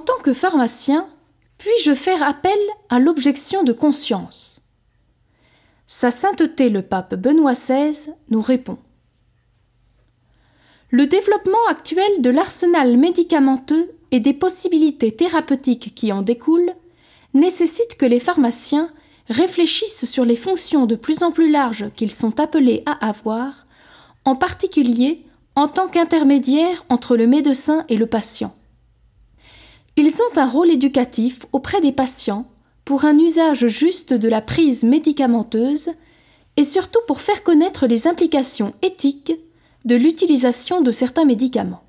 En tant que pharmacien, puis-je faire appel à l'objection de conscience? Sa sainteté le pape Benoît XVI nous répond. Le développement actuel de l'arsenal médicamenteux et des possibilités thérapeutiques qui en découlent nécessite que les pharmaciens réfléchissent sur les fonctions de plus en plus larges qu'ils sont appelés à avoir, en particulier en tant qu'intermédiaires entre le médecin et le patient. Ils ont un rôle éducatif auprès des patients pour un usage juste de la prise médicamenteuse et surtout pour faire connaître les implications éthiques de l'utilisation de certains médicaments.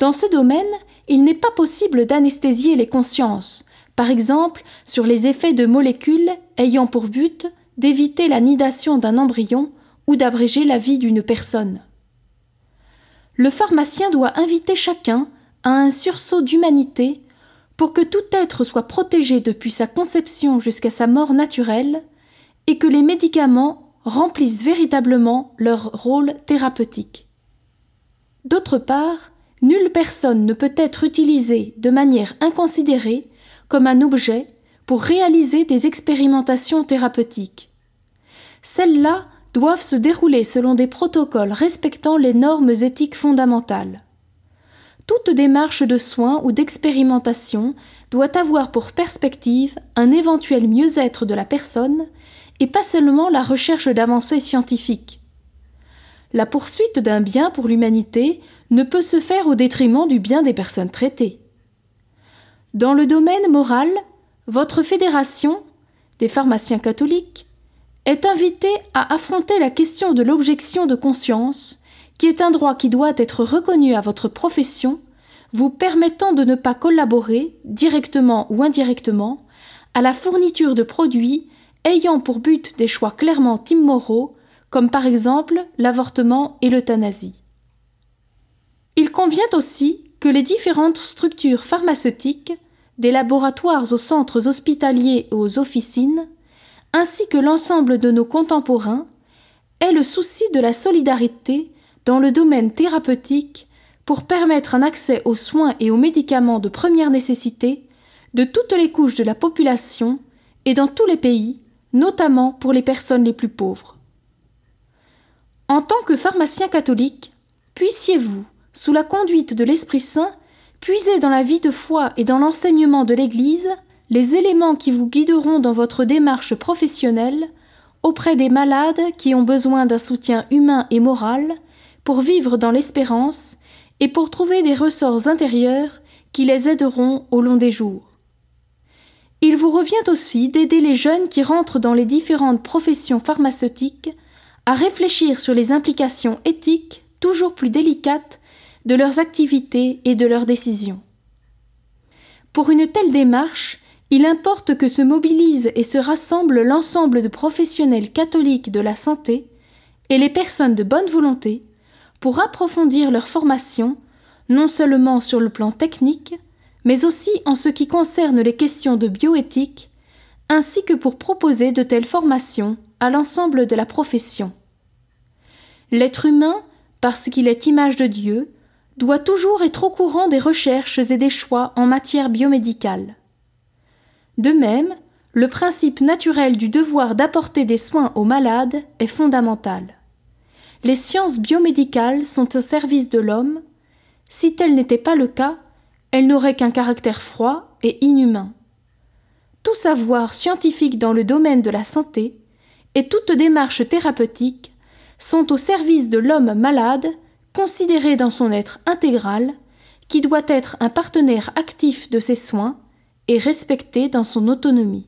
Dans ce domaine, il n'est pas possible d'anesthésier les consciences, par exemple sur les effets de molécules ayant pour but d'éviter la nidation d'un embryon ou d'abréger la vie d'une personne. Le pharmacien doit inviter chacun à un sursaut d'humanité pour que tout être soit protégé depuis sa conception jusqu'à sa mort naturelle et que les médicaments remplissent véritablement leur rôle thérapeutique. D'autre part, nulle personne ne peut être utilisée de manière inconsidérée comme un objet pour réaliser des expérimentations thérapeutiques. Celles-là doivent se dérouler selon des protocoles respectant les normes éthiques fondamentales. Toute démarche de soins ou d'expérimentation doit avoir pour perspective un éventuel mieux-être de la personne et pas seulement la recherche d'avancées scientifiques. La poursuite d'un bien pour l'humanité ne peut se faire au détriment du bien des personnes traitées. Dans le domaine moral, votre fédération, des pharmaciens catholiques, est invitée à affronter la question de l'objection de conscience, qui est un droit qui doit être reconnu à votre profession, vous permettant de ne pas collaborer, directement ou indirectement, à la fourniture de produits ayant pour but des choix clairement immoraux, comme par exemple l'avortement et l'euthanasie. Il convient aussi que les différentes structures pharmaceutiques, des laboratoires aux centres hospitaliers et aux officines, ainsi que l'ensemble de nos contemporains, aient le souci de la solidarité dans le domaine thérapeutique pour permettre un accès aux soins et aux médicaments de première nécessité de toutes les couches de la population et dans tous les pays, notamment pour les personnes les plus pauvres. En tant que pharmacien catholique, puissiez-vous, sous la conduite de l'Esprit Saint, puiser dans la vie de foi et dans l'enseignement de l'Église les éléments qui vous guideront dans votre démarche professionnelle auprès des malades qui ont besoin d'un soutien humain et moral pour vivre dans l'espérance et pour trouver des ressorts intérieurs qui les aideront au long des jours. Il vous revient aussi d'aider les jeunes qui rentrent dans les différentes professions pharmaceutiques à réfléchir sur les implications éthiques toujours plus délicates de leurs activités et de leurs décisions. Pour une telle démarche, il importe que se mobilise et se rassemble l'ensemble de professionnels catholiques de la santé et les personnes de bonne volonté pour approfondir leur formation, non seulement sur le plan technique, mais aussi en ce qui concerne les questions de bioéthique, ainsi que pour proposer de telles formations à l'ensemble de la profession. L'être humain, parce qu'il est image de Dieu, doit toujours être au courant des recherches et des choix en matière biomédicale. De même, le principe naturel du devoir d'apporter des soins aux malades est fondamental. Les sciences biomédicales sont au service de l'homme. Si tel n'était pas le cas, elle n'aurait qu'un caractère froid et inhumain. Tout savoir scientifique dans le domaine de la santé et toute démarche thérapeutique sont au service de l'homme malade, considéré dans son être intégral, qui doit être un partenaire actif de ses soins et respecté dans son autonomie.